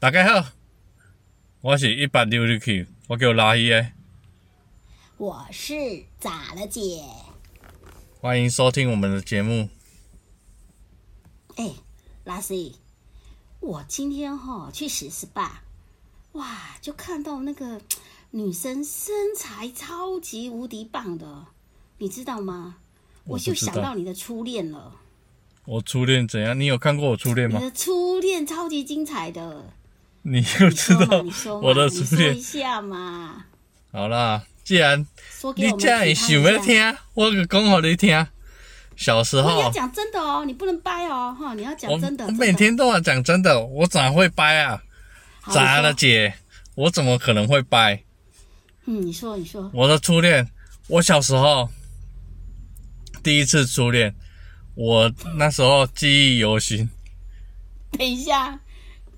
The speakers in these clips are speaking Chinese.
大家好，我是一八六六 Q，我叫拉希诶，我是咋了姐？欢迎收听我们的节目。哎，拉西，我今天哈去十 SPA，哇，就看到那个女生身材超级无敌棒的，你知道吗？我就想到你的初恋了，我初恋怎样？你有看过我初恋吗？你的初恋超级精彩的，你就知道我的初恋说一恋？下嘛，好啦，既然你这样体想要。听，我就讲给你听。小时候你要，讲真的哦，你不能掰哦，哈，你要讲真的。我每天都要讲真的，我咋会掰啊？咋了姐？我怎么可能会掰？嗯，你说，你说，我的初恋，我小时候第一次初恋，我那时候记忆犹新。等一下，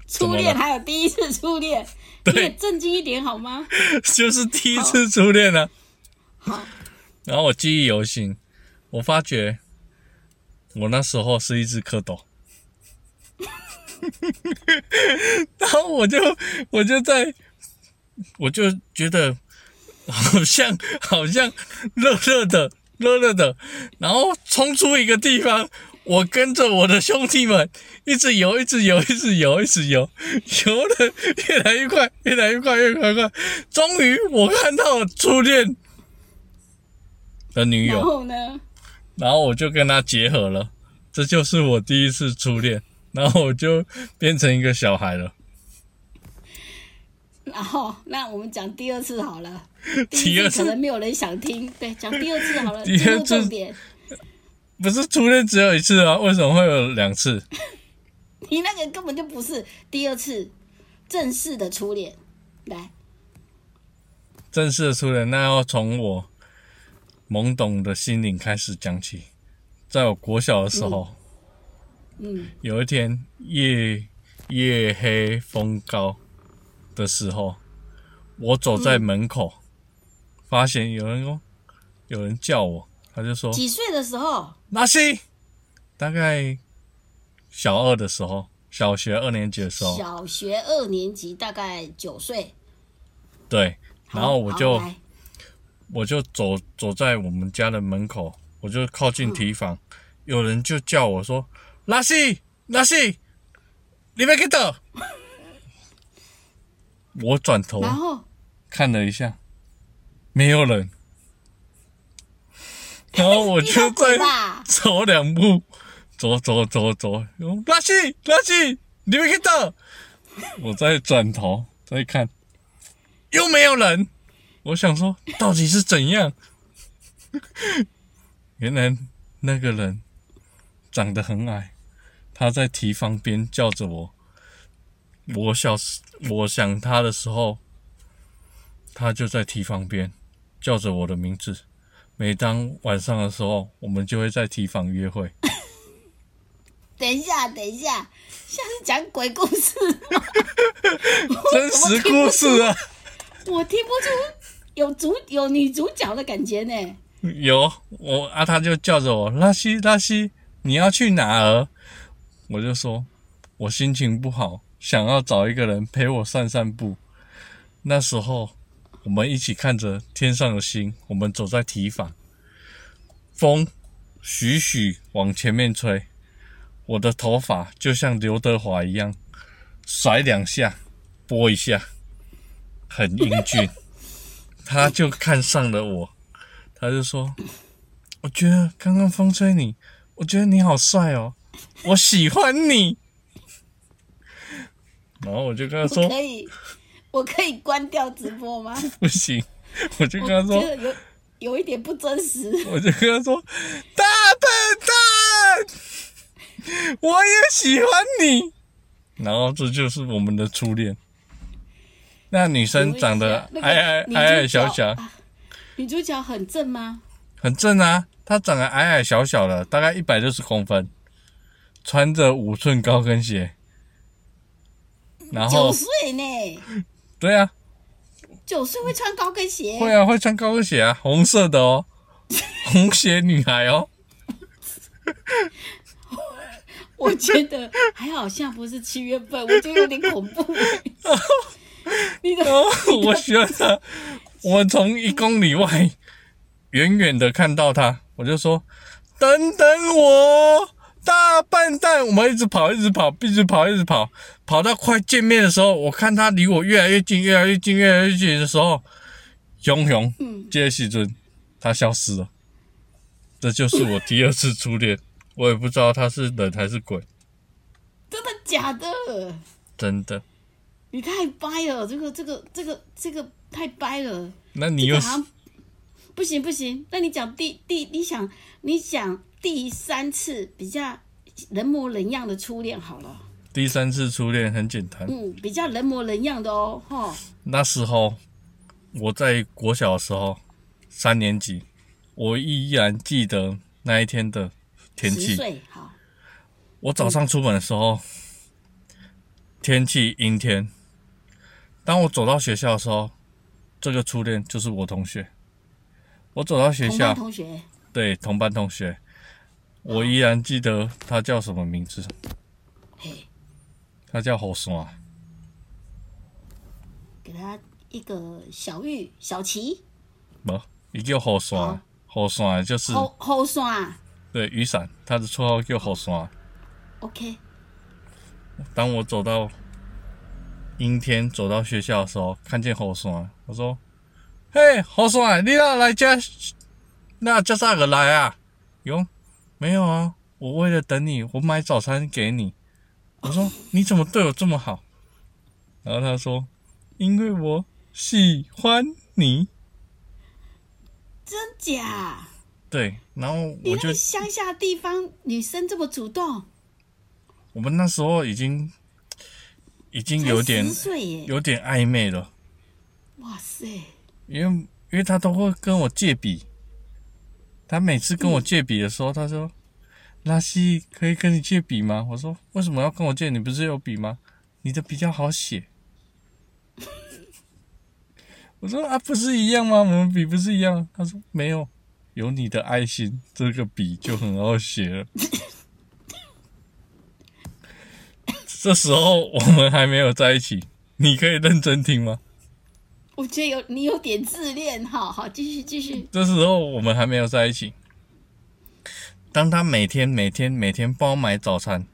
初恋还有第一次初恋，你对也正经一点好吗？就是第一次初恋啊。好，然后我记忆犹新，我发觉我那时候是一只蝌蚪，然后我就我就在，我就觉得好像好像热热的热热的，然后冲出一个地方。我跟着我的兄弟们一直游，一直游，一直游，一直游，游的越来越快，越来越快，越来越快。终于，我看到了初恋的女友然友，后呢？然后我就跟她结合了，这就是我第一次初恋。然后我就变成一个小孩了。然后，那我们讲第二次好了。第 第二次可能没有人想听，对，讲第二次好了，第进二次入重点。不是初恋只有一次啊？为什么会有两次？你那个根本就不是第二次正式的初恋。来，正式的初恋，那要从我懵懂的心灵开始讲起。在我国小的时候，嗯，有一天夜夜黑风高的时候，我走在门口，发现有人哦，有人叫我，他就说几岁的时候？拉西，大概小二的时候，小学二年级的时候，小学二年级，大概九岁。对，然后我就我就走走在我们家的门口，我就靠近提防，有人就叫我说：“拉西，拉西，你别给到。”我转头然后？看了一下，没有人，然后我就在？走两步，走走走走，拉西拉西，你没看到？我再转头再看，又没有人。我想说，到底是怎样？原来那个人长得很矮，他在提防边叫着我。我小时我想他的时候，他就在提防边叫着我的名字。每当晚上的时候，我们就会在提防约会。等一下，等一下，像是讲鬼故事吗？真实故事啊，我听不出有主有女主角的感觉呢。有我啊，他就叫着我拉西拉西，你要去哪儿？我就说我心情不好，想要找一个人陪我散散步。那时候我们一起看着天上的星，我们走在提防，风徐徐往前面吹，我的头发就像刘德华一样，甩两下，拨一下，很英俊。他就看上了我，他就说：“我觉得刚刚风吹你，我觉得你好帅哦，我喜欢你。”然后我就跟他说可以，我可以关掉直播吗？：“ 不行。”我就跟他说有有一点不真实。：“我就跟他说，大笨蛋，我也喜欢你。”然后这就是我们的初恋。那女生长得矮矮矮矮小小，啊女主角很正吗？很正啊，她长得矮矮小小的，大概一百六十公分，穿着五寸高跟鞋，然九岁呢，对啊，九岁会穿高跟鞋？会啊，会穿高跟鞋啊，红色的哦，红鞋女孩哦，我觉得还好像不是七月份，我觉得有点恐怖。你的然后我觉得，我从一公里外远远的看到他，我就说：“等等我，大笨蛋！”我们一直跑，一直跑，一直跑，一直跑，跑到快见面的时候，我看他离我越来越近，越来越近，越来越近的时候，熊熊，嗯，这个时阵他消失了。这就是我第二次初恋，我也不知道他是人还是鬼，真的假的？真的。你太掰了，这个这个这个这个太掰了。那你又不行不行，那你讲第第你想你讲第三次比较人模人样的初恋好了，第三次初恋很简单，嗯，比较人模人样的哦，哈，那时候我在国小的时候，三年级，我依然记得那一天的天十气。岁好，我早上出门的时候，天气阴天。当我走到学校的时候，这个初恋就是我同学。我走到学校同，同学，对同班同学，我依然记得他叫什么名字，嘿，他叫侯山。给他一个小玉小旗，不，一叫侯山好，侯山就是后后山。对雨伞，他的绰号叫侯山。，OK，当我走到阴天走到学校的时候，看见侯山，我说：“嘿，好帅，你要来这？那这啥个来啊？”哟，没有啊，我为了等你，我买早餐给你。我说：“你怎么对我这么好？”然后他说：“因为我喜欢你。真假？”对，然后你我就那个乡下地方女生这么主动，我们那时候已经已经有点有点暧昧了。哇塞，因为因为他都会跟我借笔，他每次跟我借笔的时候，他说：“拉西可以跟你借笔吗？”我说：“为什么要跟我借？你不是有笔吗？你的比较好写。”我说：“啊，不是一样吗？我们笔不是一样？”他说：“没有，有你的爱心，这个笔就很好写了。”这时候我们还没有在一起，你可以认真听吗？我觉得有你有点自恋，好好继续继续，这时候我们还没有在一起。当他每天每天每天帮我买早餐，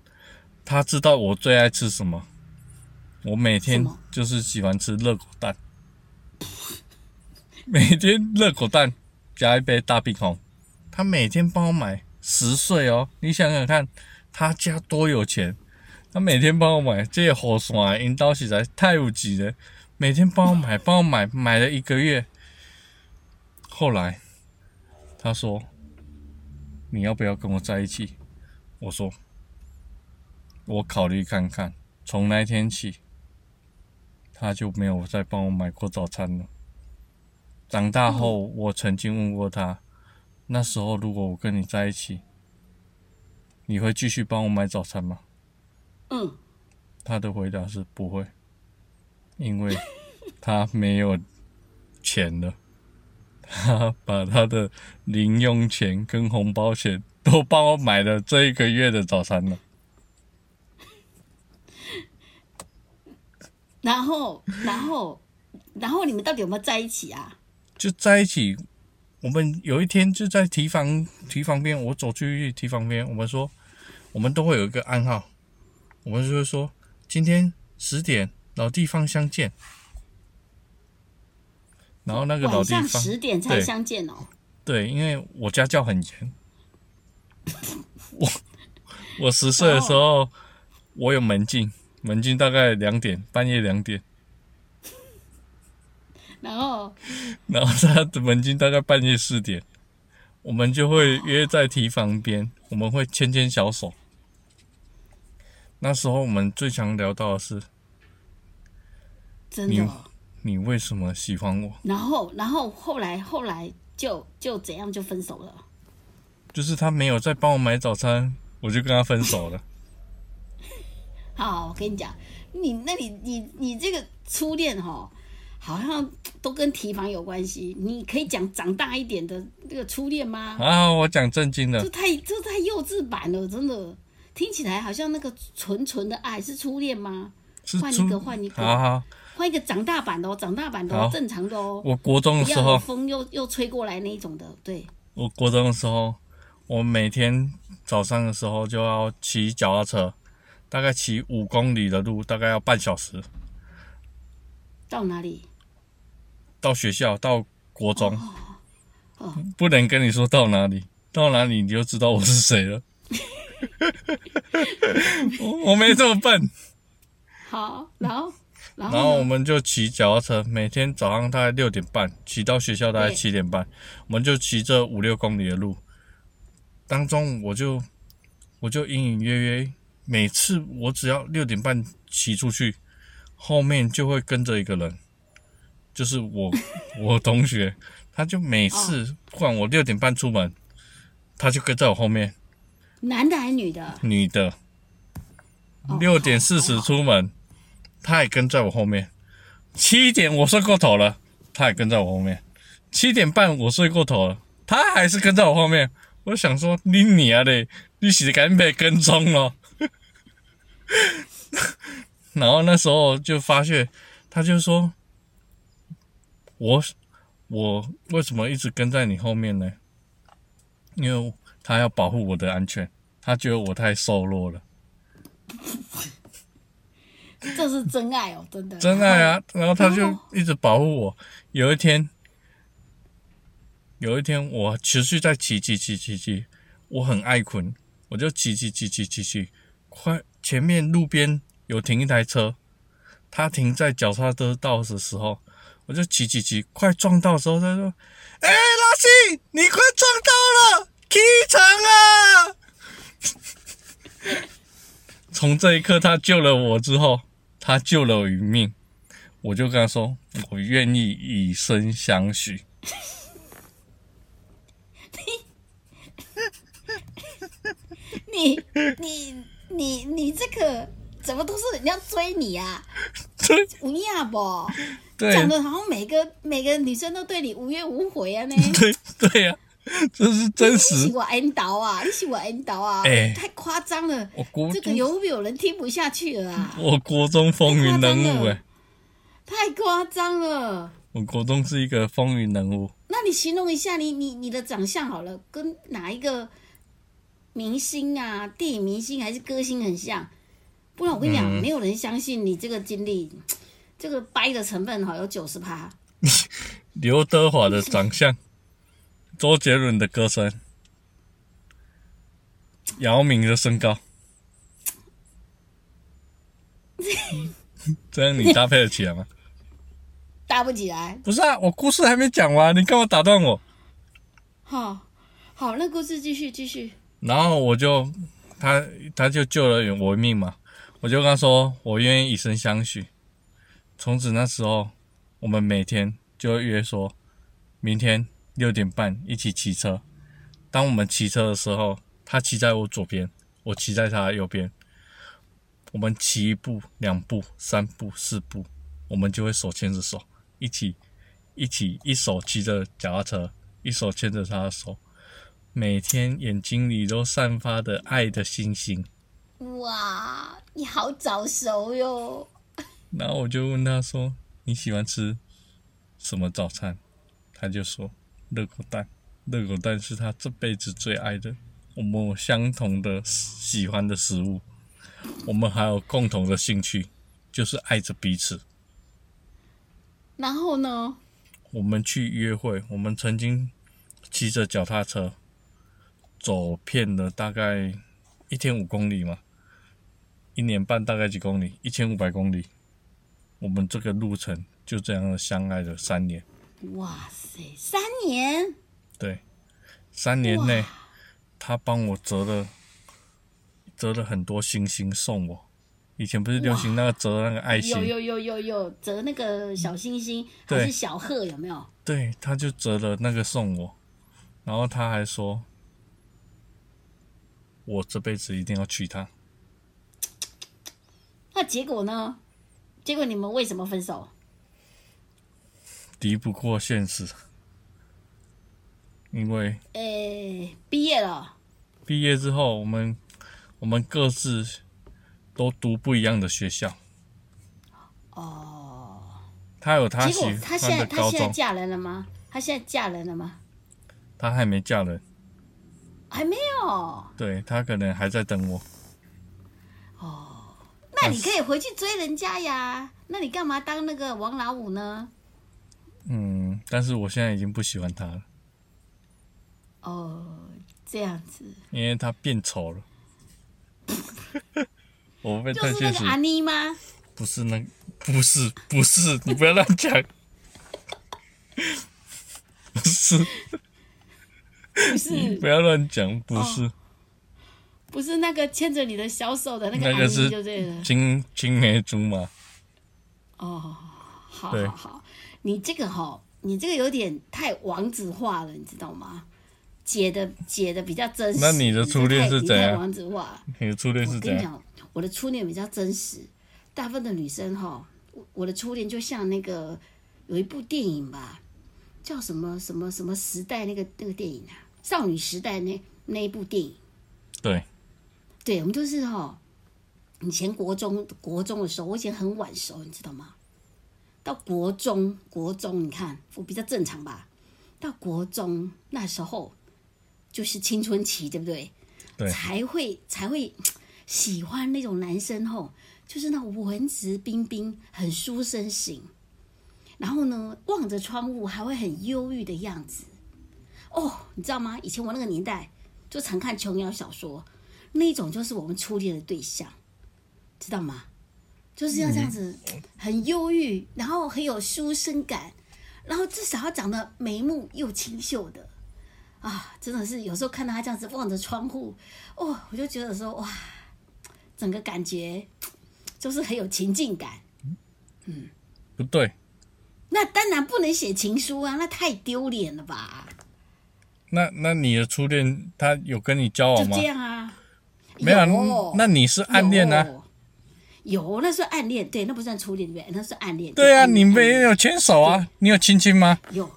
他知道我最爱吃什么。我每天就是喜欢吃热狗蛋，每天热狗蛋加一杯大冰红。他每天帮我买，十岁哦，你想想看，他家多有钱。他每天帮我买，这些好爽，引导实在太有钱了。每天帮我买，帮我买，买了一个月。后来他说：“你要不要跟我在一起？”我说：“我考虑看看。”从那天起，他就没有再帮我买过早餐了。长大后，我曾经问过他：“那时候如果我跟你在一起，你会继续帮我买早餐吗嗯，？”他的回答是不会，因为他没有钱了。他把他的零用钱跟红包钱都帮我买了这一个月的早餐了。然后然后然后你们到底有没有在一起啊？就在一起。我们有一天就在提防提防边，我走去提防边，我们说我们都会有一个暗号，我们就会说今天十点老地方相见。然后那个老地方十点才相见哦。对，因为我家教很严，我我十岁的时候我有门禁，门禁大概两点，半夜两点。然后然后他的门禁大概半夜四点，我们就会约在堤防边，我们会牵牵小手。那时候我们最常聊到的是你真的哦，你为什么喜欢我，然后然后后来后来就就怎样就分手了。就是他没有再帮我买早餐，我就跟他分手了。好，我跟你讲，你那你你你这个初恋哈，好像都跟提防有关系。你可以讲长大一点的那个初恋吗？啊，我讲正经的这，太这太幼稚版了，真的听起来好像那个纯纯的爱是初恋吗？换一个换一个好好，换一个长大版的哦，长大版的好哦，正常的哦，我国中的时候，风又又吹过来那一种的，对。我国中的时候，我每天早上的时候就要骑脚踏车，大概骑五公里的路，大概要半小时到哪里？到学校，到国中。哦，不能跟你说到哪里，到哪里你就知道我是谁了。我我没这么笨。好，然后，然后我们就骑脚踏车，每天早上大概六点半骑到学校，大概对。七点半，我们就骑这五六公里的路。当中我就我就隐隐约约，每次我只要六点半骑出去，后面就会跟着一个人，就是我 我同学，他就每次不管我六点半出门，他就跟在我后面，男的还是女的？女的，哦六点四十出门，他也跟在我后面。七点我睡过头了，他也跟在我后面。七点半我睡过头了，他还是跟在我后面。我想说，你你啊嘞，你是赶紧被跟踪了。然后那时候就发现，他就说，我我为什么一直跟在你后面呢？因为他要保护我的安全，他觉得我太瘦弱了。这是真爱哦，真的。真爱啊！然后他就哦一直保护我。有一天，有一天我持续在骑骑骑骑骑，我很爱困，我就骑骑骑骑骑骑，快前面路边有停一台车，他停在脚踏车道的时候，我就骑骑骑，快撞到的时候，他说：“哎、拉西，你快撞到了，起床啊！” 从这一刻，他救了我之后，他救了我一命。我就跟他说，我愿意以身相许。你你你你这个怎么都是人家追你啊？对无亚不？对讲的好像每个每个女生都对你无怨无悔啊呢。对对呀、这是真实你是实。我 N 导啊，你是我 N 导啊，哎太夸张了。我国这个中，有没有人听不下去了啊？我国中风云人物哎、太夸张了。我国中是一个风云人物。那你形容一下你你你的长相好了，跟哪一个明星啊，电影明星还是歌星很像？不然我跟你讲，嗯没有人相信你这个经历，这个掰的成分哈有九十趴。刘德华的长相，周杰伦的歌声，姚明的身高，这样你搭配得起来吗？搭不起来。不是啊，我故事还没讲完，你干嘛打断我？好，好，那故事继续继续。然后我就他他就救了我一命嘛，我就跟他说我愿意以身相许。从此那时候，我们每天就会约说，明天六点半一起骑车。当我们骑车的时候，他骑在我左边，我骑在他的右边。我们骑一步、两步、三步、四步，我们就会手牵着手，一起一起一手骑着脚踏车，一手牵着他的手，每天眼睛里都散发着爱的星星。哇，你好早熟哟！然后我就问他说：“你喜欢吃什么早餐？”他就说：“热狗蛋。”热狗蛋是他这辈子最爱的。我们有相同的喜欢的食物，我们还有共同的兴趣，就是爱着彼此。然后呢？我们去约会，我们曾经骑着脚踏车走遍了大概一天五公里嘛，一年半大概几公里，一千五百公里。我们这个路程就这样的相爱了三年，哇塞，三年！对，三年内他帮我折了折了很多星星送我。以前不是流行那个折那个爱心有，有有有有折那个小星星还是小鹤有没有？对，他就折了那个送我，然后他还说，我这辈子一定要娶她。那结果呢？结果你们为什么分手？敌不过现实，因为诶，毕业了，毕业之后，我们我们各自都读不一样的学校。哦，他有他喜果她现欢在的高中，她现在嫁人了吗？她现在嫁人了吗？他还没嫁人，还没有。对他可能还在等我。哦那你可以回去追人家呀。那你干嘛当那个王老五呢？嗯，但是我现在已经不喜欢他了，哦，这样子，因为他变丑了。我被就特现实是那个阿妮吗？不是那不是不是，你不要乱讲，不是。不是，不要乱讲，不是、不是那个牵着你的小手的那个阿妮，那个是就对了。青青梅竹马。哦，好对。好好，你这个哈、你这个有点太王子化了，你知道吗？解的解的比较真实。那你的初恋是你怎样太王子化。你的初恋我是怎样？跟你讲，我的初恋比较真实。大部分的女生哈，我我的初恋就像那个有一部电影吧，叫什么什么什么时代那个那个电影啊，少女时代那那一部电影。对，对，我们就是哈、以前国中国中的时候，我以前很晚熟，你知道吗？到国中国中，你看我比较正常吧？到国中那时候就是青春期，对不对？对才会才会喜欢那种男生吼，就是那种文质彬彬、很书生型，然后呢，望着窗户还会很忧郁的样子。哦，你知道吗？以前我那个年代就常看琼瑶小说，那种就是我们初恋的对象，知道吗？就是要这样子，很忧郁，然后很有书生感，然后至少要长得眉目又清秀的。啊，真的是有时候看到他这样子望着窗户，哦，我就觉得说哇，整个感觉就是很有情境感。嗯不对，那当然不能写情书啊，那太丢脸了吧？那那你的初恋他有跟你交往吗这？样啊？没有有，那你是暗恋啊？有？那是暗恋，对，那不算初恋，对不对？那是暗恋。对啊，你们也有牵手啊？你有亲亲吗？有。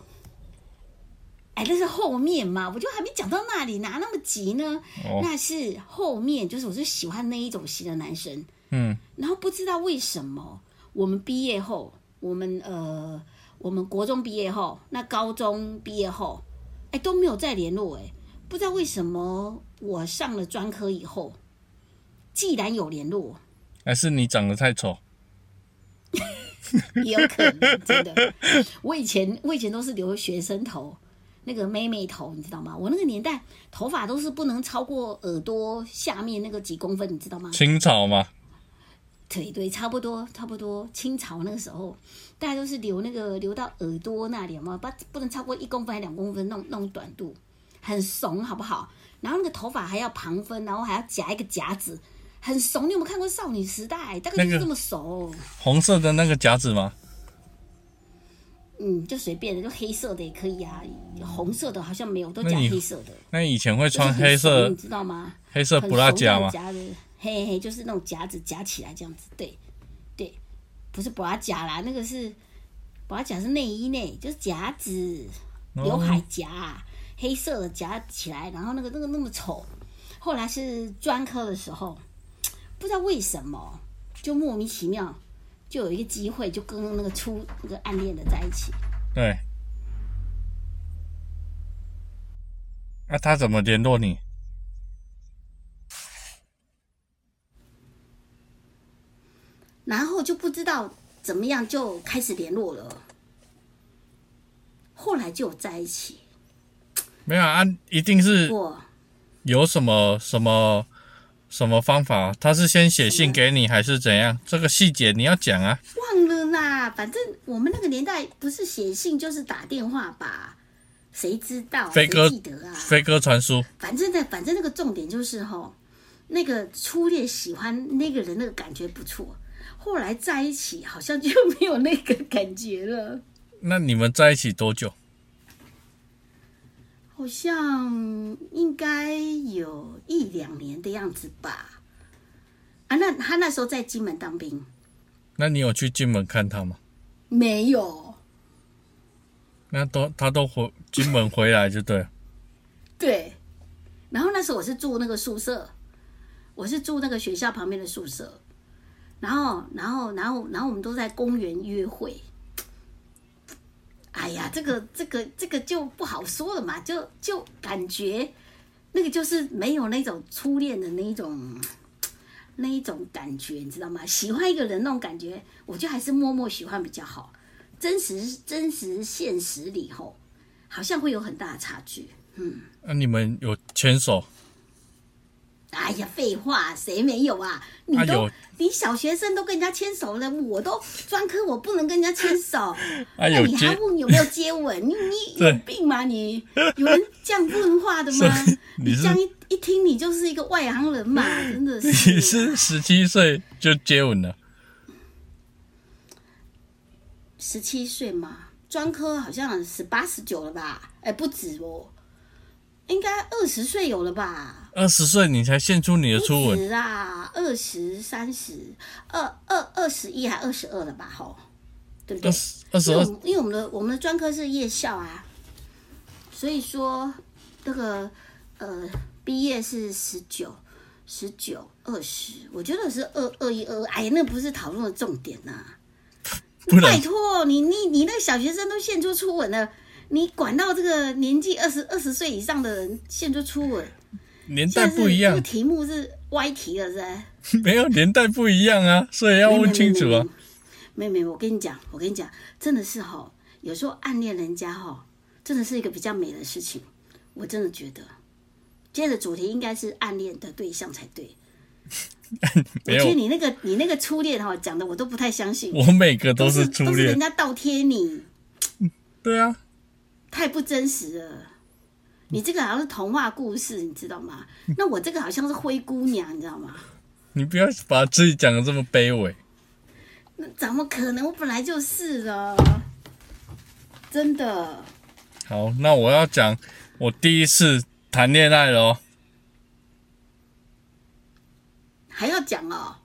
哎，那是后面嘛，我就还没讲到那里，哪那么急呢？哦，那是后面，就是我是喜欢那一种型的男生，嗯，然后不知道为什么，我们毕业后，我们呃，我们国中毕业后，那高中毕业后，哎都没有再联络，哎，不知道为什么我上了专科以后，既然有联络，还是你长得太丑？也有可能真的。我以前我以前都是留学生头，那个妹妹头，你知道吗？我那个年代头发都是不能超过耳朵下面那个几公分，你知道吗？清朝嘛？对对，差不多差不多。清朝那个时候，大家都是留那个留到耳朵那里嘛，不不能超过一公分还两公分那种那种短度，很怂，好不好？然后那个头发还要旁分，然后还要夹一个夹子，很熟。你有没有看过《少女时代》？大概就是这么熟。红色的那个夹子吗？嗯，就随便的，就黑色的也可以啊，红色的好像没有，都夹黑色的。那以前会穿黑色怂你知道吗？黑色不拉夹吗？夹的，嘿嘿，就是那种夹子夹起来这样子，对对，不是不拉夹啦，那个是不拉夹是内衣内，就是夹子，哦刘海夹，黑色的夹起来，然后那个那个那么丑。后来是专科的时候，不知道为什么就莫名其妙就有一个机会，就跟那个初那个暗恋的在一起。对。那、他怎么联络你？然后就不知道怎么样就开始联络了，后来就有在一起没有啊，一定是。有什么什么什么方法？他是先写信给你，还是怎样？这个细节你要讲啊。忘了啦，反正我们那个年代不是写信就是打电话吧？谁知道？飞鸽记得啊？飞鸽传书，反正呢，反正那个重点就是哈，那个初恋喜欢那个人，那个感觉不错。后来在一起，好像就没有那个感觉了。那你们在一起多久？好像应该有一两年的样子吧。啊，那他那时候在金门当兵，那你有去金门看他吗？没有。那都他都回金门回来就对了。对，然后那时候我是住那个宿舍，我是住那个学校旁边的宿舍，然后，然后，然后，然后我们都在公园约会。哎呀，这个，这个，这个就不好说了嘛，就就感觉那个就是没有那种初恋的那一种那一种感觉，你知道吗？喜欢一个人那种感觉，我觉得还是默默喜欢比较好。真实、真实、现实里吼，好像会有很大的差距。嗯，那你们有牵手？哎呀，废话，谁没有啊？你都你小学生都跟人家牵手了，我都专科，我不能跟人家牵手。啊有那你还问有没有接吻？你你 有病吗你？有人这样问话的吗？你是这样一一听，你就是一个外行人嘛，真的是你是。是十七岁就接吻了？十七岁嘛，专科好像十八十九了吧？哎，不止哦，应该二十岁有了吧？二十岁你才献出你的初吻，止啊，二十三十，二二二十一还二十二了吧？吼，对不对二？十二因为我们的我们的专科是夜校啊，所以说那个呃毕业是十九、十九、二十，我觉得是二二一二，哎呀，那不是讨论的重点呐、拜托你你你那个小学生都献出初吻了，你管到这个年纪二十二十岁以上的人献出初吻，年代不一样这个，题目是歪题了，是？没有年代不一样啊，所以要问清楚啊。没有没有，我跟你讲，我跟你讲，真的是哈，有时候暗恋人家哈，真的是一个比较美的事情。我真的觉得，今天的主题应该是暗恋的对象才对。我没有，觉得你那个你那个初恋哈讲的我都不太相信，我每个都是是初恋都是人。家倒贴你，对啊，太不真实了。你这个好像是童话故事，你知道吗？那我这个好像是灰姑娘，你知道吗？你不要把自己讲的这么卑微。那怎么可能？我本来就是了，真的。好，那我要讲我第一次谈恋爱了哦。还要讲哦？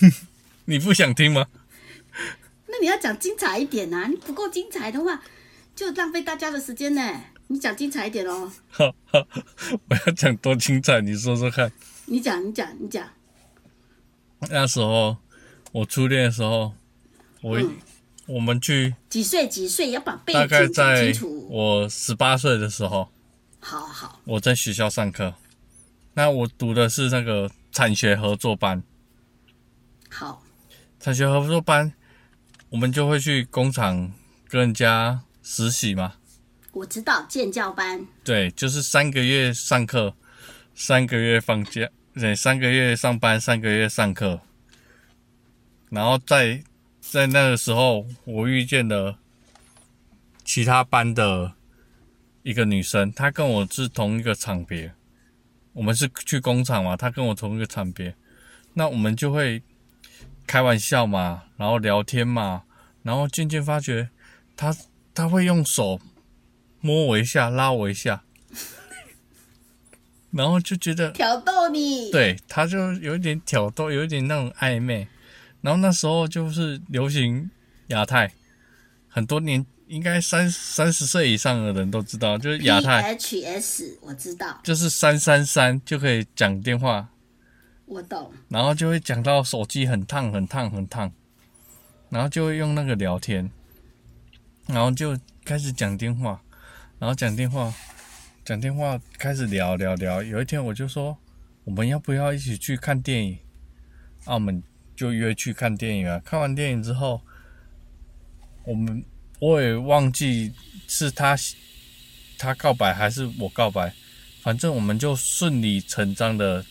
你不想听吗？那你要讲精彩一点呐、你不够精彩的话，就浪费大家的时间呢。你讲精彩一点哦。好好，我要讲多精彩，你说说看。你讲，你讲，你讲。那时候我初恋的时候，我、嗯我们去几岁？几岁？要把背大概景清楚。我十八岁的时候，好好，我在学校上课。那我读的是那个产学合作班，好，产学合作班，我们就会去工厂跟人家实习嘛。我知道建教班。对，就是三个月上课，三个月放假，对，三个月上班，三个月上课。然后在在那个时候，我遇见了其他班的一个女生，她跟我是同一个厂别，我们是去工厂嘛，她跟我同一个厂别，那我们就会开玩笑嘛，然后聊天嘛，然后渐渐发觉她她会用手摸我一下，拉我一下，然后就觉得挑逗你。，对，他就有一点挑逗，有一点那种暧昧。然后那时候就是流行亚太，很多年应该三三十岁以上的人都知道，就是亚太，PHS 我知道，就是三三三就可以讲电话，我懂。然后就会讲到手机很烫很烫很烫，然后就会用那个聊天，然后就开始讲电话，然后讲电话，讲电话开始聊聊聊。有一天我就说，我们要不要一起去看电影？啊，我们就约去看电影啊。看完电影之后，我们我也忘记是他他告白还是我告白，反正我们就顺理成章的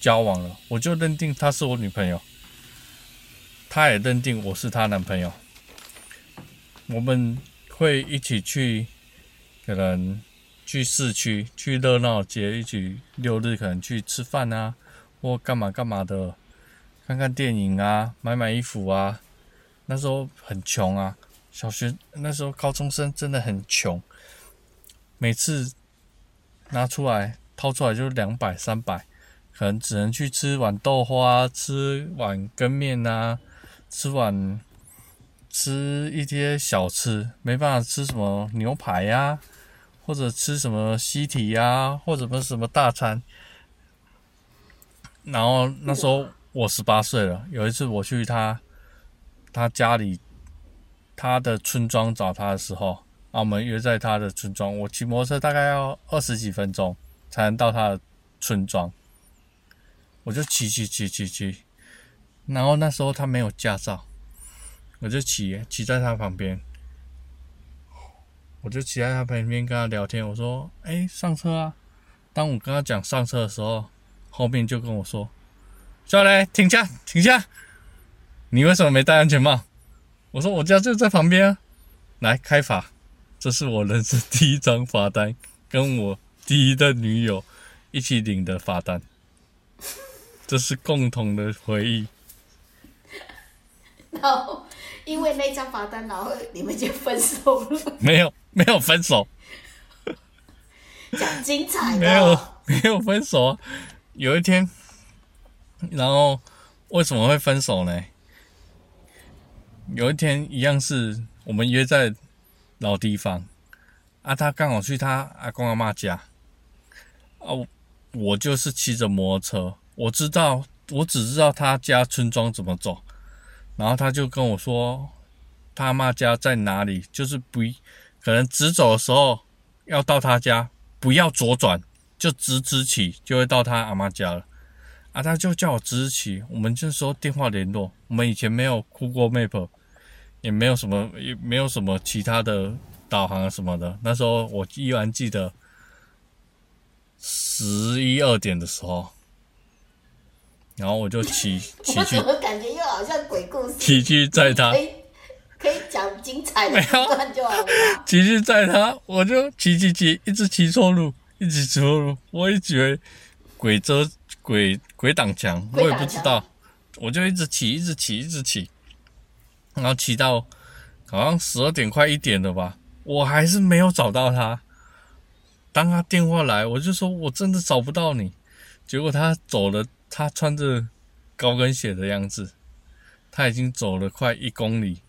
交往了，我就认定她是我女朋友，她也认定我是她男朋友。我们会一起去，可能去市区、去热闹街，一起六日可能去吃饭啊，或干嘛干嘛的，看看电影啊，买买衣服啊。那时候很穷啊，小学那时候高中生真的很穷，每次拿出来掏出来就两百三百。可能只能去吃碗豆花，吃碗羹面啊，吃碗吃一些小吃，没办法吃什么牛排呀、或者吃什么西提呀、或者什么什么大餐。然后那时候我十八岁了，有一次我去他他家里他的村庄找他的时候，啊，我们约在他的村庄，我骑摩托车大概要二十几分钟才能到他的村庄，我就骑骑骑骑骑，然后那时候他没有驾照，我就骑骑在他旁边，我就骑在他旁边跟他聊天，我说：“哎，上车啊！”当我跟他讲上车的时候，后面就跟我说：“小雷，停下，停下！你为什么没戴安全帽？”我说：“我家就在旁边啊！”来开罚，这是我人生第一张罚单，跟我第一任女友一起领的罚单，这是共同的回忆。No 因为那张罚单，然后你们就分手了。没有，没有分手，讲精彩的，没有，没有分手啊！有一天，然后为什么会分手呢？有一天一样是我们约在老地方，啊，他刚好去他阿公阿妈家，啊，我我就是骑着摩托车，我知道，我只知道他家村庄怎么走，然后他就跟我说，他妈家在哪里，就是不可能直走的时候要到他家，不要左转，就直直起就会到他阿妈家了。啊，他就叫我直直起，我们就说电话联络。我们以前没有 Google Map，也没有什么，也没有什么其他的导航什么的。那时候我依然记得十一二点的时候，然后我就骑骑 去我怎么感觉又好像鬼故事？骑去载他可，以可以讲精彩的没有片段就好了。骑去载他，我就骑骑骑，一直骑错路，一直骑错路。我也以为鬼遮鬼鬼挡墙，我也不知道，我就一直骑，一直骑，一直骑，然后骑到好像十二点快一点了吧，我还是没有找到他。当他电话来，我就说我真的找不到你。结果他走了，他穿着高跟鞋的样子，他已经走了快一公里，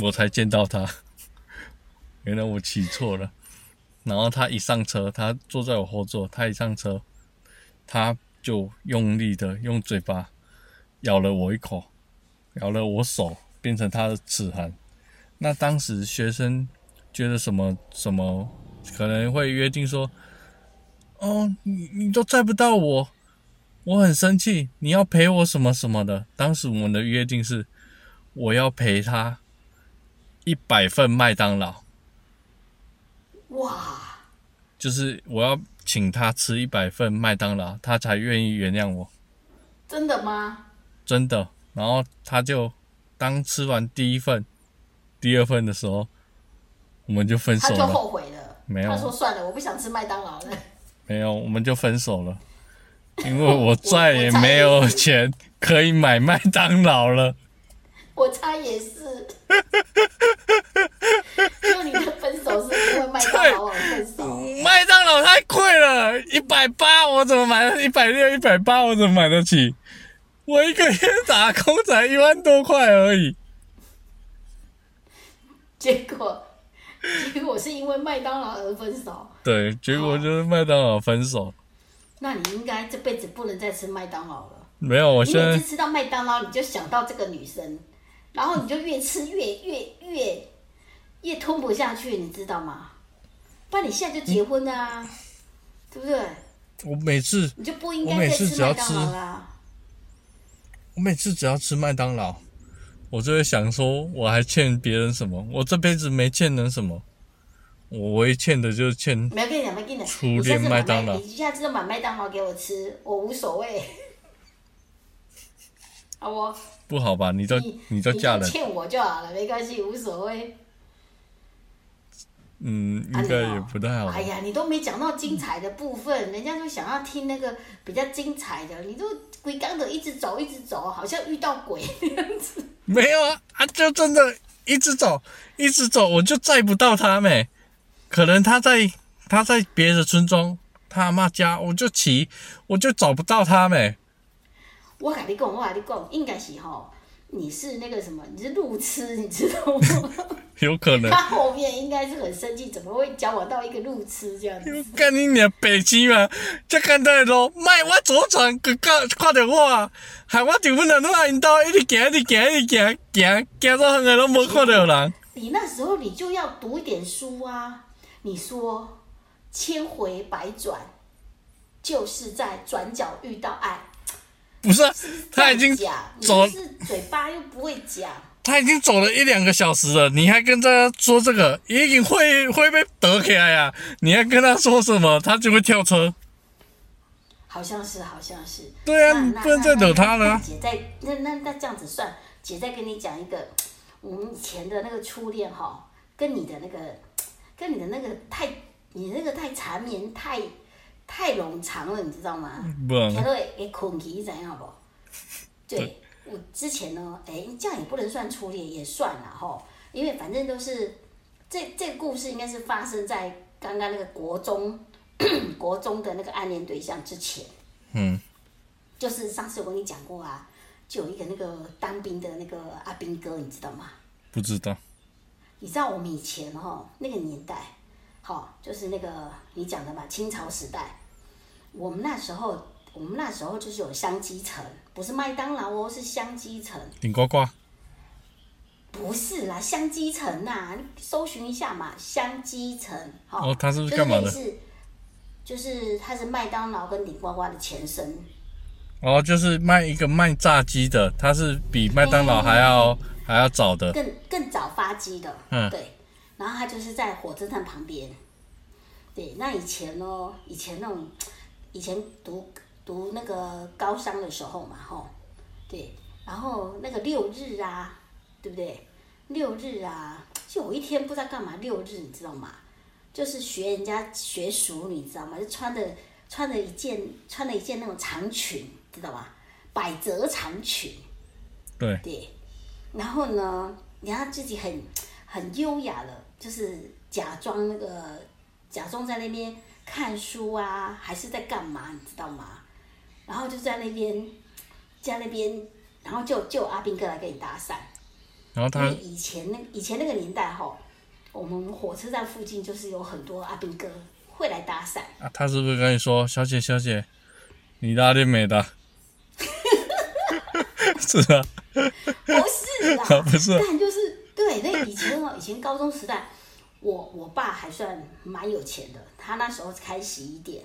我才见到他。原来我骑错了。然后他一上车，他坐在我后座，他一上车，他就用力的用嘴巴咬了我一口，咬了我手，变成他的齿痕。那当时学生觉得什么什么可能会约定说，哦，你你都载不到我，我很生气，你要赔我什么什么的。当时我们的约定是，我要赔他一百份麦当劳。哇，就是我要请他吃一百份麦当劳，他才愿意原谅我，真的吗？真的。然后他就当吃完第一份、第二份的时候，我们就分手了他就了。后悔了。没有他说算了，我不想吃麦当劳了。没有，我们就分手了，因为我再也没有钱可以买麦当劳了。我猜也是。就你的分手是因为麦当劳而分手，麦当劳太贵了，一百八，我怎么买得一百六、一百八，我怎么买得起？我一个月打工才一万多块而已。结果结果是因为麦当劳而分手。对，结果就是麦当劳分手。那你应该这辈子不能再吃麦当劳了。没有，我你现在每次吃到麦当劳，你就想到这个女生，然后你就越吃越越越越吞不下去，你知道吗？不然你现在就结婚了啊，对不对？我每次你就不应该再吃麦当劳啦。我每次只要吃麦当劳，我就会想说，我还欠别人什么？我这辈子没欠人什么，我唯一欠的就是欠没你讲，没跟你讲，初恋麦当劳你下次就买麦当劳给我吃，我无所谓。好不？不好吧？你都你你都嫁人，欠我就好了，没关系，无所谓。嗯，啊应该也不太好吧哎。呀，你都没讲到精彩的部分，人家就想要听那个比较精彩的，你都鬼刚的一直走一直走，好像遇到鬼那样子。没有啊啊，就真的一直走，一直走，我就载不到他没。可能他在他在别的村庄，他阿妈家，我就骑，我就找不到他没。我跟你讲，我跟你讲，应该是吼，你是那个什么，你是路痴，你知道吗？有可能。他后面应该是很生气，怎么会教我到一个路痴这样子？干你娘白痴嘛！这简单的路，卖我左转，佮看看到我啊，害我就本来都爱因兜一直行，一直行，一直行，行行到远个拢无看到人。你那时候你就要读一点书啊！你说千回百转，就是在转角遇到爱。不是啊，他已经走是嘴巴又不会讲，他已经走了一两个小时了，你还跟他说这个，已经会会被得起来呀！你还跟他说什么，他就会跳车。好像是，好像是。对啊你不能再惹他了啊姐在那那那这样子算，姐再跟你讲一个，我们以前的那个初恋哈，跟你的那个，跟你的那个太，你那个太缠绵，太太冗长了，你知道吗？不然听到会会困去，怎样不？对，我之前呢，哎，这样也不能算初恋，也算了哈，因为反正都是这这个故事应该是发生在刚刚那个国中 国中的那个暗恋对象之前。嗯，就是上次我跟你讲过啊，就有一个那个当兵的那个阿兵哥，你知道吗？不知道。你知道我们以前哈那个年代，好就是那个你讲的嘛，清朝时代，我们那时候我们那时候就是有香鸡城，不是麦当劳哦，是香鸡城，顶呱呱。不是啦，香鸡城呐、你搜寻一下嘛，香鸡城，哈、哦它是不是干嘛的？类似就是它是麦当劳跟顶呱呱的前身，哦，就是卖一个卖炸鸡的，它是比麦当劳还要还要早的。更更早发迹的，嗯对，然后它就是在火车站旁边，对，那以前哦，以前那种，以前读读那个高商的时候嘛，吼，对，然后那个六日啊，对不对？六日啊，就有一天不知道干嘛，六日你知道吗？就是学人家学熟，你知道吗？就穿的穿的一件穿了一件那种长裙，知道吧？百褶长裙，对，对，然后呢，你要自己很 很优雅的，就是假装那个假装在那边看书啊，还是在干嘛，你知道吗？然后就在那边 在那边，然后就就阿兵哥来跟你搭讪，然后他因为以前那以前那个年代哈，我们火车站附近就是有很多阿兵哥会来搭讪，啊，他是不是跟你说，小姐小姐，你哪里美的？是啊，不是啦，不是啊但就是对，那以前哦，以前高中时代，我我爸还算蛮有钱的，他那时候开洗衣店，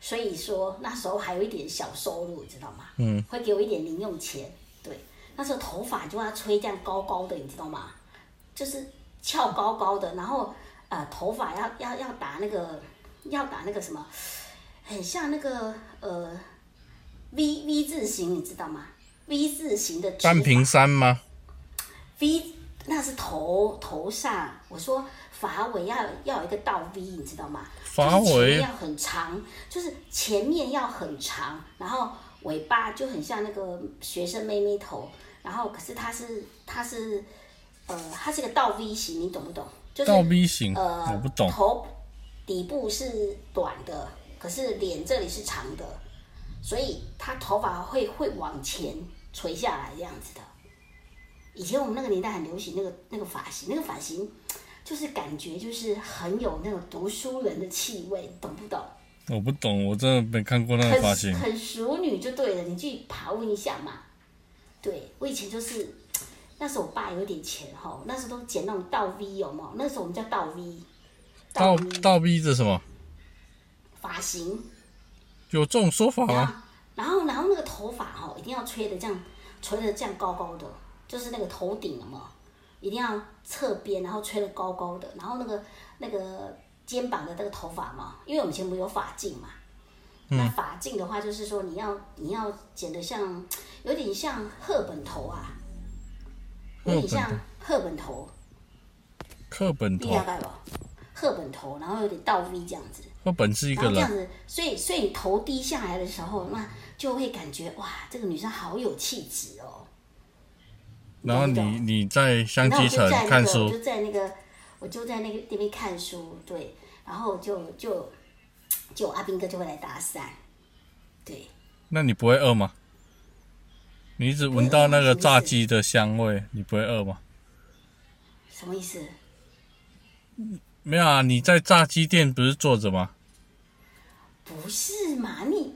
所以说那时候还有一点小收入，你知道吗？嗯，会给我一点零用钱。对，那时候头发就要吹这样高高的，你知道吗？就是翘高高的，然后呃头发要要要打那个要打那个什么，很像那个呃 V V 字形，你知道吗？V 字形的半屏山吗？V 那是头头上，我说发尾要要有一个倒 V，你知道吗？发就是前尾面要很长，就是前面要很长，然后尾巴就很像那个学生妹妹头，然后可是它是它是呃它是个倒 V 型，你懂不懂？就是倒 V 型，呃我不懂。头底部是短的，可是脸这里是长的，所以他头发会会往前垂下来这样子的。以前我们那个年代很流行那个那个发型，那个发型就是感觉就是很有那种读书人的气味，懂不懂？我不懂，我真的没看过那个发型很。很熟女就对了，你去爬问一下嘛。对我以前就是，那时候我爸有点钱哈，那时候都剪那种倒 V 有没有？那时候我们叫倒 V，倒倒 V 是什么？发型。有这种说法吗？，然后，然后那个头发哦、一定要吹的这样，吹的这样高高的，就是那个头顶了嘛，一定要侧边，然后吹的高高的，然后那个那个肩膀的那个头发嘛，因为我们以前不是有发镜嘛，那发镜的话就是说你要你要剪得像，有点像赫本头啊，有点像赫本头，赫本头，你了解不？赫本头，然后有点倒 V 这样子。赫本是一个人，这样子，所以所以你头低下来的时候，那就会感觉哇，这个女生好有气质哦。然后你你在香积城看书，就在那个，我就在那个那边看书，对，然后就就就阿兵哥就会来搭讪，对，那你不会饿吗？你一直闻到那个炸鸡的香味，你不会饿吗？什么意思？没有啊，你在炸鸡店不是坐着吗？不是嘛？你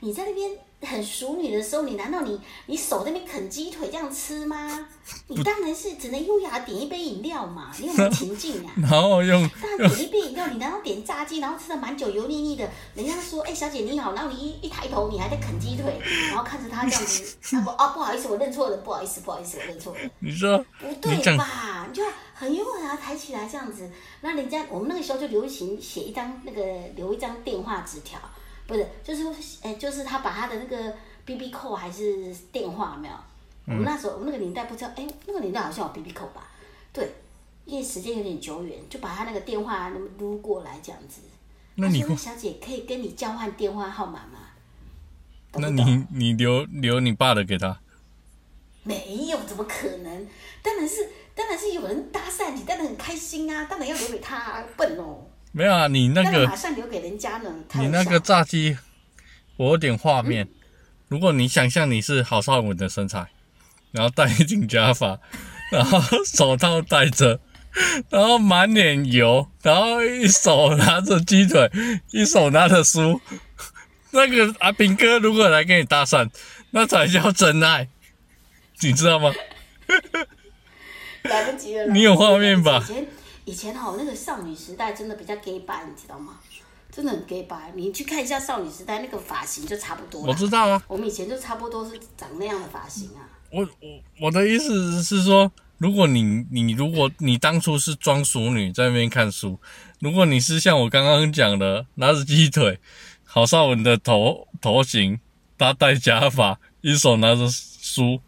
你在那边很淑女的时候，你难道你你手在那边啃鸡腿这样吃吗？你当然是只能优雅点一杯饮料嘛。你有没有情境啊？然后用当然点一杯饮料，你难道点炸鸡，然后吃的满久油腻腻的？人家说，哎、小姐你好，然后你一一抬头，你还在啃鸡腿，然后看着他这样子，啊不哦不好意思，我认错了，不好意思不好意思，我认错了。你说不你对吧？你就很优雅地抬起来这样子，那人家我们那个时候就流行写一张那个留一张电话纸条，不是，就是哎、就是他把他的那个 B B 扣还是电话有没有？我们那时候我们那个年代不知道，哎、那个年代好像有 B B 扣吧？对，因为时间有点久远，就把他那个电话那么撸过来这样子。那你会小姐可以跟你交换电话号码吗？那你你留留你爸的给他，没有，怎么可能？当然是，当然是有人搭讪你，当然很开心啊，当然要留给他、啊，笨哦，没有啊？你那个马上留给人家呢。你那个炸鸡，我有点画面。如果你想象你是郝邵文的身材，然后戴一顶假发，然后手套戴着，然后满脸油，然后一手拿着鸡腿，一手拿着书，那个阿炳哥如果来跟你搭讪，那才叫真爱，你知道吗？来不及了。你有画面吧以前以前哈、那个少女时代真的比较 gay 白，你知道吗？真的很 gay 白。你去看一下少女时代那个发型就差不多我。知道啊，我们以前就差不多是长那样的发型啊。我我我的意思是说，如果你你如果你当初是装熟女在那边看书，如果你是像我刚刚讲的拿着鸡腿，郝邵文的头头型，他戴假发，一手拿着书，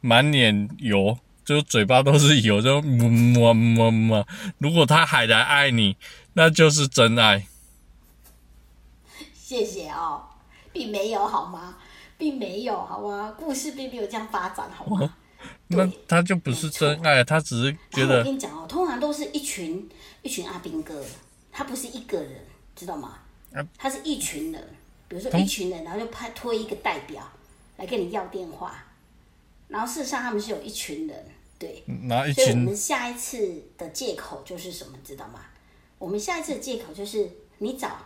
满脸油，就嘴巴都是油，就么么么么。如果他还来爱你，那就是真爱。谢谢哦，并没有好吗？并没有好吗？故事并没有这样发展好吗？那他就不是真爱，他只是觉然后我跟你讲哦，通常都是一群一群阿兵哥，他不是一个人，知道吗啊？他是一群人，比如说一群人，然后就派推一个代表来跟你要电话，然后事实上他们是有一群人，对，拿一所以我们下一次的借口就是什么，知道吗？我们下一次的借口就是你找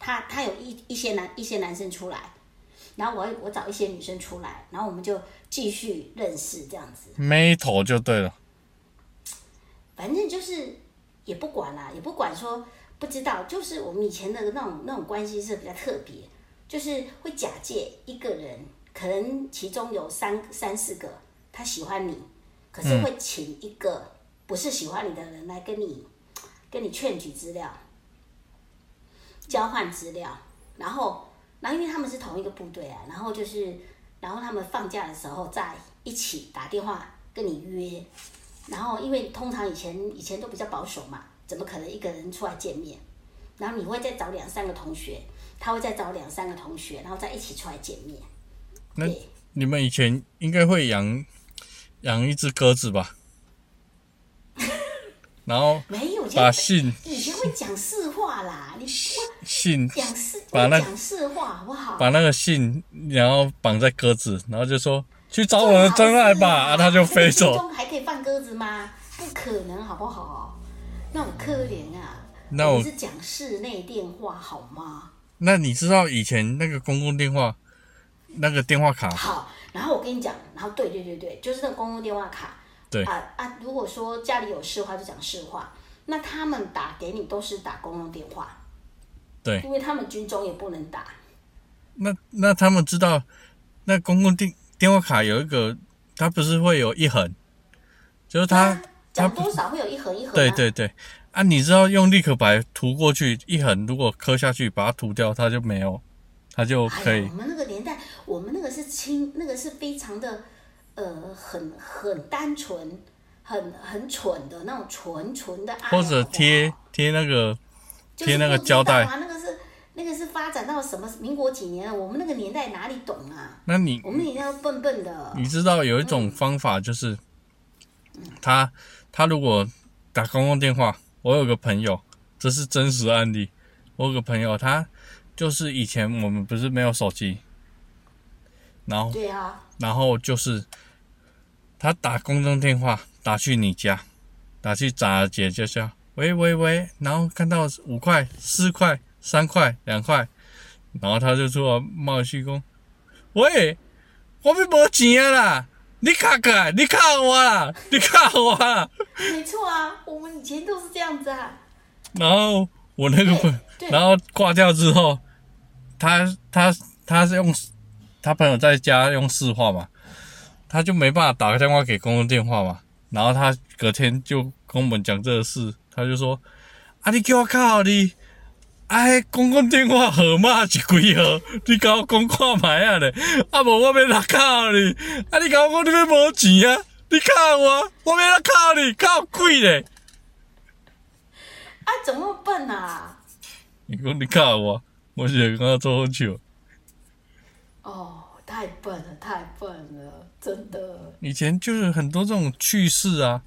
他，他有一一些男一些男生出来，然后我我找一些女生出来，然后我们就继续认识这样子。没头就对了。反正就是也不管啦，也不管说不知道，就是我们以前的那种那种关系是比较特别，就是会假借一个人，可能其中有三三四个他喜欢你，可是会请一个不是喜欢你的人来跟你 跟你劝举资料，交换资料，然后然后因为他们是同一个部队啊，然后就是然后他们放假的时候在一起打电话跟你约。然后因为通常以前以前都比较保守嘛，怎么可能一个人出来见面？然后你会再找两三个同学，他会再找两三个同学，然后再一起出来见面。那对，你们以前应该会养养一只鸽子吧？然后没有，把信以前会讲市话啦，你信讲市把那会讲市话好不好？把那个信，然后绑在鸽子，然后就说去找我的真爱吧，啊，它就飞走。中还可以放鸽子吗？不可能，好不好？那我可怜啊！那我是讲室内电话好吗？那你知道以前那个公共电话那个电话卡，好，然后我跟你讲，然后对对对对，就是那个公共电话卡。对啊啊，如果说家里有事的话就讲事话，那他们打给你都是打公用电话，对，因为他们军中也不能打。那那他们知道那公共电电话卡有一个，它不是会有一横，就是它啊讲多少会有一横一横、啊。对对对啊，你知道用立可白涂过去一横，如果磕下去把它涂掉，它就没有，它就可以哎，我们那个年代，我们那个是清，那个是非常的，呃，很很单纯、很很蠢的那种纯纯的爱，或者贴贴那个就贴那个胶带啊，那个是那个是发展到什么民国几年了？我们那个年代哪里懂啊？那你我们年代都笨笨的。你知道有一种方法就是，他他如果打公共电话，我有个朋友，这是真实案例，我有个朋友，他就是以前我们不是没有手机，然后对啊，然后就是他打公众电话打去你家，打去杂儿姐就叫喂喂喂，然后看到五块、四块、三块、两块，然后他就说冒虚讲，喂，我们没钱啊啦，你卡过来，你卡我啦，你卡我啦，没错啊，我们以前都是这样子啊。然后我那个朋，对。然后挂掉之后，他他他是用他朋友在家用市话嘛，他就没办法打个电话给公共电话嘛，然后他隔天就跟我们讲这个事，他就说啊，你叫我靠你，啊，迄公共电话号码是几号？你甲我讲看卖啊咧，啊无我要来靠你，啊你甲我讲你要无钱啊，你靠我，我要来靠你，靠贵咧。啊，怎么笨啊？你讲你靠我，我是刚刚做好笑。哦，太笨了，太笨了，真的。以前就是很多这种趣事啊。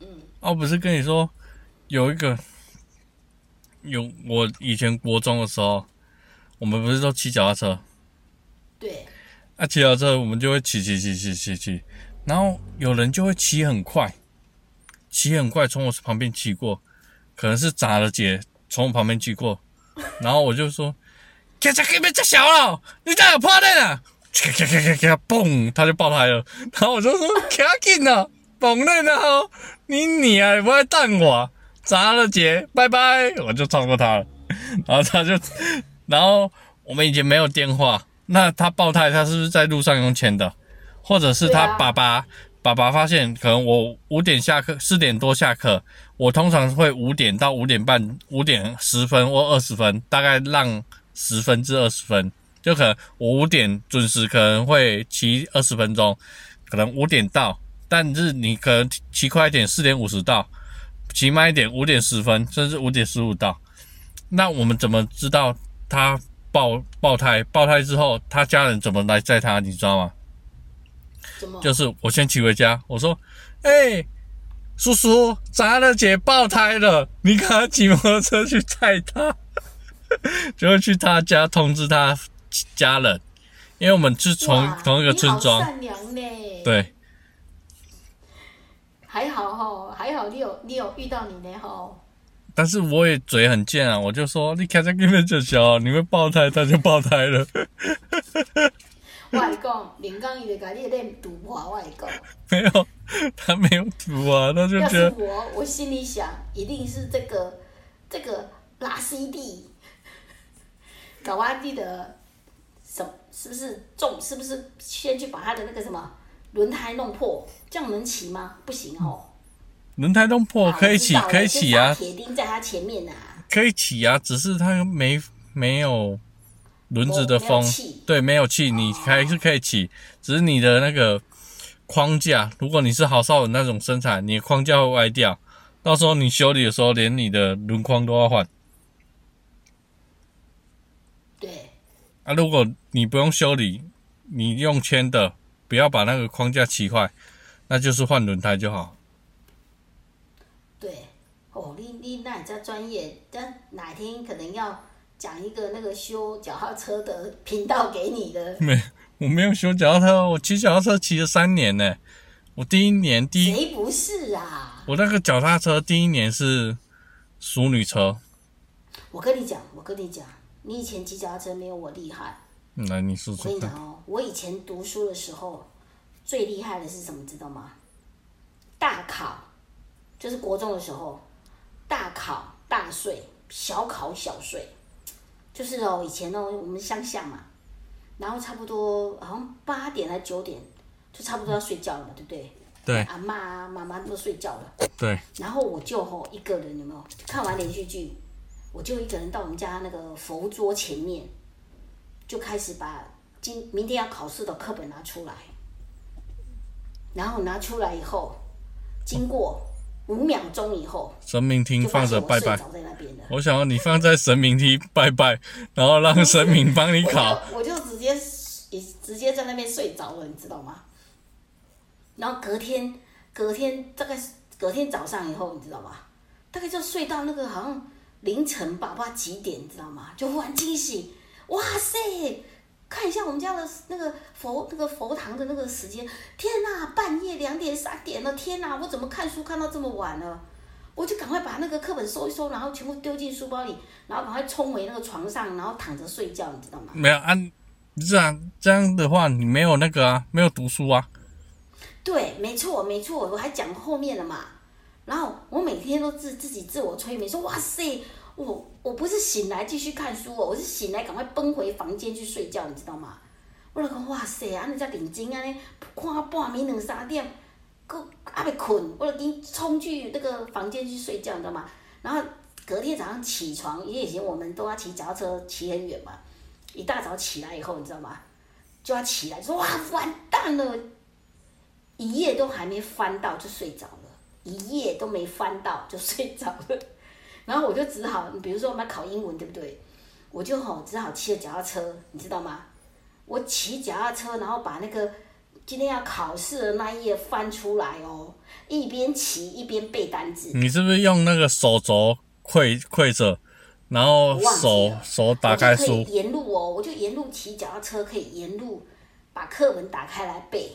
嗯。哦，不是跟你说，有一个，有我以前国中的时候，我们不是都骑脚踏车？对，啊，骑脚踏车我们就会骑骑骑骑骑骑，然后有人就会骑很快，骑很快从我旁边骑过，可能是咋了姐从我旁边骑过，然后我就说，咔嚓给别这小了，你咋有破烂啊？咔咔咔咔咔，嘣，他就爆胎了，然后我就说，卡紧啊，崩了然后你你啊，不会蛋我，咋了姐，拜拜，我就超过他了，然后他就，然后我们以前没有电话。那他爆胎，他是不是在路上用钱的？或者是他爸爸、爸爸发现，可能我五点下课，四点多下课，我通常会五点到五点半、五点十分或二十分，大概让十分至二十分，就可能我五点准时可能会骑二十分钟，可能五点到，但是你可能骑快一点，四点五十到，骑慢一点，五点十分甚至五点十五到。那我们怎么知道他爆爆胎？爆胎之后，他家人怎么来载他？你知道吗？就是我先骑回家，我说：“哎、叔叔，咱的姐爆胎了，你赶快骑摩托车去载她。” 就会去他家通知他家人，因为我们是从同一个村庄，善良呢。，对，还好哈，还好你有你有遇到你呢哈。但是我也嘴很贱啊，我就说你开在那边就小，你会爆胎，他就爆胎了。我讲，林刚伊就甲你练赌博，我讲。没有，他没有赌啊，他就要觉得是我，我心里想，一定是这个这个拉 CD，搞完地的什是不是重？是不是先去把它的那个什么轮胎弄破？这样能骑吗？不行哦。轮胎弄破啊可以骑，可以骑啊铁钉在它前面呐、可以骑啊，只是它没没有轮子的风，气对，没有气，你还是可以骑，只是你的那个框架，如果你是郝少文那种身材，你的框架会歪掉，到时候你修理的时候，连你的轮框都要换对，啊。如果你不用修理，你用铅的，不要把那个框架骑坏，那就是换轮胎就好。对，哦，你你那也叫专业，但哪天可能要讲一个那个修脚踏车的频道给你的。没，我没有修脚踏车，我骑脚踏车骑了三年呢。我第一年第一谁不是啊？我那个脚踏车第一年是淑女车，我跟你讲，我跟你讲，你以前骑脚踏车没有我厉害。嗯来你说我跟。你讲哦，我以前读书的时候，最厉害的是什么，知道吗？大考，就是国中的时候，大考大睡，小考小睡，就是哦，以前哦，我们乡下嘛，然后差不多好像八点还九点，就差不多要睡觉了嘛，对不对？对阿妈啊、妈妈都睡觉了，对，然后我就吼一个人有没有看完连续剧，我就一个人到我们家那个佛桌前面，就开始把今明天要考试的课本拿出来，然后拿出来以后，经过五秒钟以后，神明厅放着拜拜。我想要你放在神明厅拜拜，然后让神明帮你我考。就我就直接也直接在那边睡着了，你知道吗？然后隔天隔天大概是隔天早上以后，你知道吗？大概就睡到那个好像凌晨吧，不知道几点，你知道吗？就忽然惊醒，哇塞！看一下我们家的那个佛那个佛堂的那个时间，天哪，半夜两点三点了，天哪，我怎么看书看到这么晚了？我就赶快把那个课本收一收，然后全部丢进书包里，然后赶快冲回那个床上，然后躺着睡觉，你知道吗？没有啊，这样这样的话，你没有那个啊，没有读书啊。对，没错没错，我还讲后面了嘛。然后我每天都自自己自我催眠，说哇塞，我我不是醒来继续看书哦，我是醒来赶快奔回房间去睡觉，你知道吗？我就讲哇塞，安尼才认真安尼，看半暝两三点。够还没困，我就紧冲去那个房间去睡觉，你知道吗？然后隔天早上起床，因为以前我们都要骑脚踏车，骑很远嘛。一大早起来以后，你知道吗？就要起来，说哇完蛋了，一夜都还没翻到就睡着，一页都没翻到就睡着了。然后我就只好，比如说我们要考英文，对不对？我就吼只好骑着脚踏车，你知道吗？我骑脚踏车，然后把那个。今天要考试的那一页翻出来哦，一边骑一边背单词。你是不是用那个手肘跪跪着，然后手手打开书？沿路哦，我就沿路骑脚踏车，可以沿路把课文打开来背。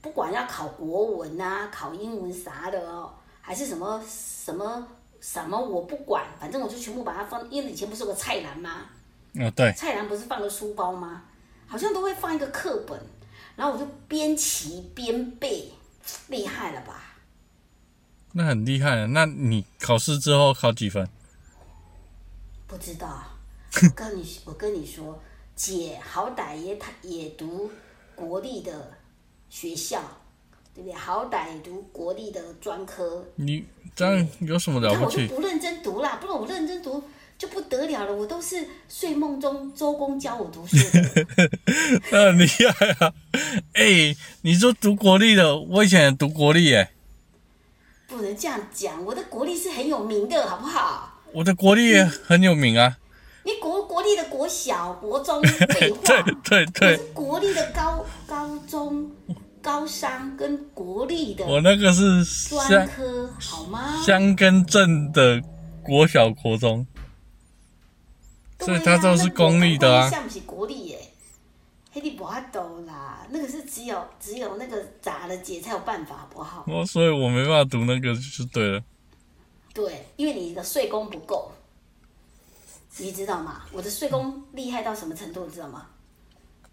不管要考国文啊，考英文啥的哦，还是什么什么什么，我不管，反正我就全部把它放。因为以前不是有个菜篮吗？哦，对。菜篮不是放个书包吗？好像都会放一个课本。然后我就边骑边背，厉害了吧？那很厉害了。那你考试之后考几分？不知道。我跟你我跟你说，姐好歹也她也读国立的学校，对不对？好歹读国立的专科。你这样有什么了不起？我就不认真读啦，不然我认真读。就不得了了，我都是睡梦中周公教我读书。很厉害啊！哎，你说读国立的，我以前也读国立耶。不能这样讲，我的国立是很有名的，好不好？我的国立也很有名啊。你国国立的国小、国中、废话，对对对，国立的高高中、高商跟国立的，我那个是专科，好吗？乡根镇的国小、国中。所以他都是公立的啊，像不是国立耶，黑地不阿斗啦，那个是只有只有那个杂的姐才有办法，好不好？哦，所以我没办法读那个就对了。对，因为你的税功不够，你知道吗？我的税功厉害到什么程度，你知道吗？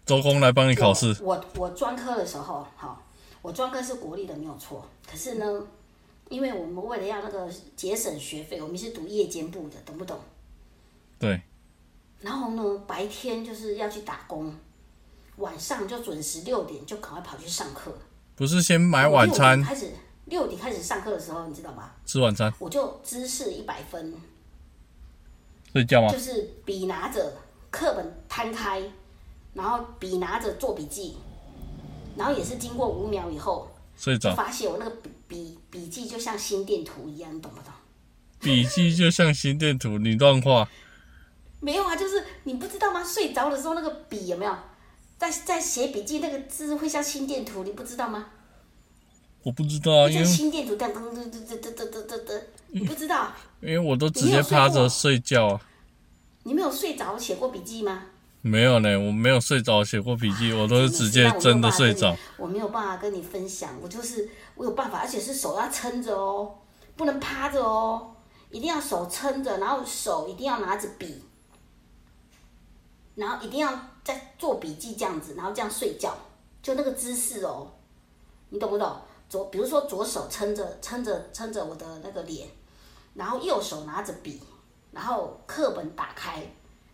周公来帮你考试。我我专科的时候，好，我专科是国立的没有错，可是呢，因为我们为了要那个节省学费，我们是读夜间部的，懂不懂？对。然后呢，白天就是要去打工，晚上就准时六点就赶快跑去上课。不是先买晚餐？开始六点开始上课的时候，你知道吗？吃晚餐。我就知识一百分。睡觉吗？就是笔拿着，课本摊开，然后笔拿着做笔记，然后也是经过五秒以后睡着，发现我那个笔笔笔记就像心电图一样，你懂不懂？笔记就像心电图，你乱画。没有啊，就是你不知道吗？睡着的时候那个笔有没有在在写笔记？那个字会像心电图，你不知道吗？我不知道啊，因为心电图噔噔噔噔噔噔噔噔噔，你不知道？因为我都直接趴着睡觉啊。你没有睡着写过笔记吗？没有呢，我没有睡着写过笔记，我都是直接真的睡着。我没有办法跟你分享，我就是我有办法，而且是手要撑着哦，不能趴着哦，一定要手撑着，然后手一定要拿着笔。然后一定要在做笔记这样子，然后这样睡觉，就那个姿势哦，你懂不懂？左，比如说左手撑着撑着撑着我的那个脸，然后右手拿着笔，然后课本打开，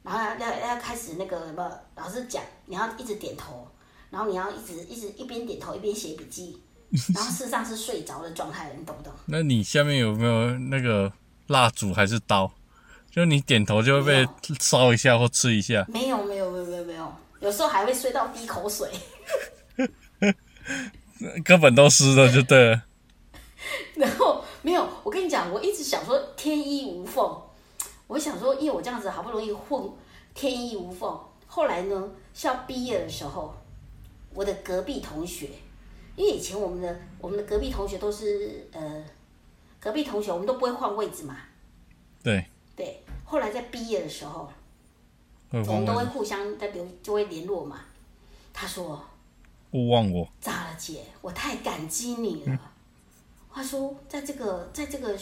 然后要要要开始那个什么，老师讲，你要一直点头，然后你要一直一直一边点头一边写笔记，然后事实上是睡着的状态，你懂不懂？那你下面有没有那个蜡烛还是刀？就你点头就会被烧一下或吃一下。没有没有没有没有没有，有时候还会睡到滴口水。根本都湿了就对了。然后没有，我跟你讲，我一直想说天衣无缝。我想说，因为我这样子好不容易混天衣无缝，后来呢，是要毕业的时候，我的隔壁同学，因为以前我们的我们的隔壁同学都是呃，隔壁同学我们都不会换位置嘛。对。对，后来在毕业的时候，我们都会互相在留就会联络嘛。他说勿忘我？：“咋了姐，我太感激你了。他说：“在这个在这个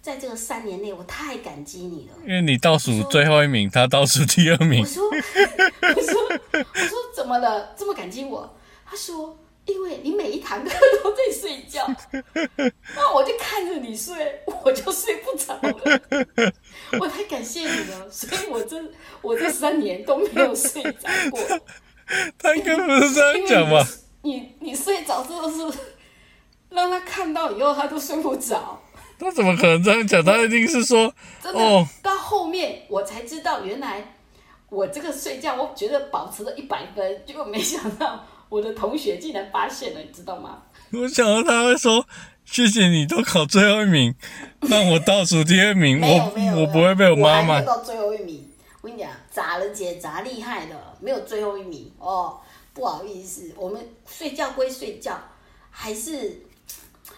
在这个三年内，我太感激你了。”因为你倒数最后一名，他倒数第二名我。说，我说，我说怎么了？这么感激我？他说，因为你每一堂课都在睡觉，那我就看着你睡，我就睡不着了。我太感谢你了，所以我这我这三年都没有睡着过。他应该不是这样讲吧？你你你睡着之后是让他看到以后，他都睡不着。他怎么可能这样讲？他一定是说，真的，哦到后面我才知道，原来我这个睡觉，我觉得保持了一百分，结果没想到我的同学竟然发现了，你知道吗？我想到他会说，谢谢你都考最后一名，让我倒数第二名，我我不会被我妈骂还没有。到最后一名。我跟你讲，砸了姐砸厉害的，没有最后一名哦。不好意思，我们睡觉归睡觉，还是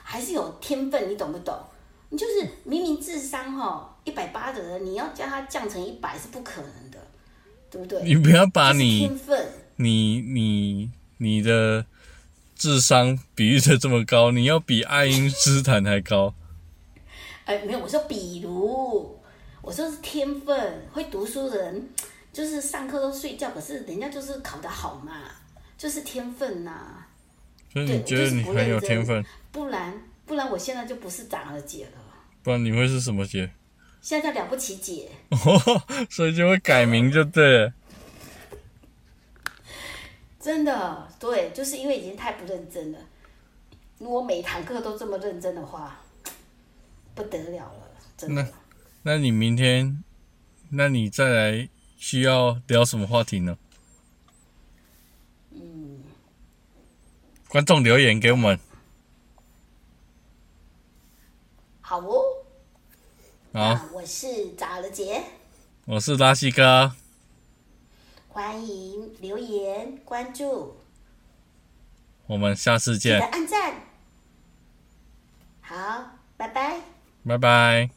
还是有天分，你懂不懂？你就是明明智商哈一百八的人，你要叫他降成一百是不可能的，对不对？你不要把你天分。你你你的智商比喻的这么高，你要比爱因斯坦还高。哎，没有，我说比如，我说是天分，会读书的人，就是上课都睡觉，可是人家就是考得好嘛，就是天分呐、所以你觉得你很有天分，不然不然我现在就不是长了姐了，不然你会是什么姐？现在叫了不起姐。所以就会改名就对了。真的，对，就是因为已经太不认真了。如果每堂课都这么认真的话，不得了了，真的。那你明天，那你再来需要聊什么话题呢？嗯，观众留言给我们。好哦。啊，我是早了姐，我是拉西哥，欢迎留言关注，我们下次记得见，按赞。好，拜拜。拜拜。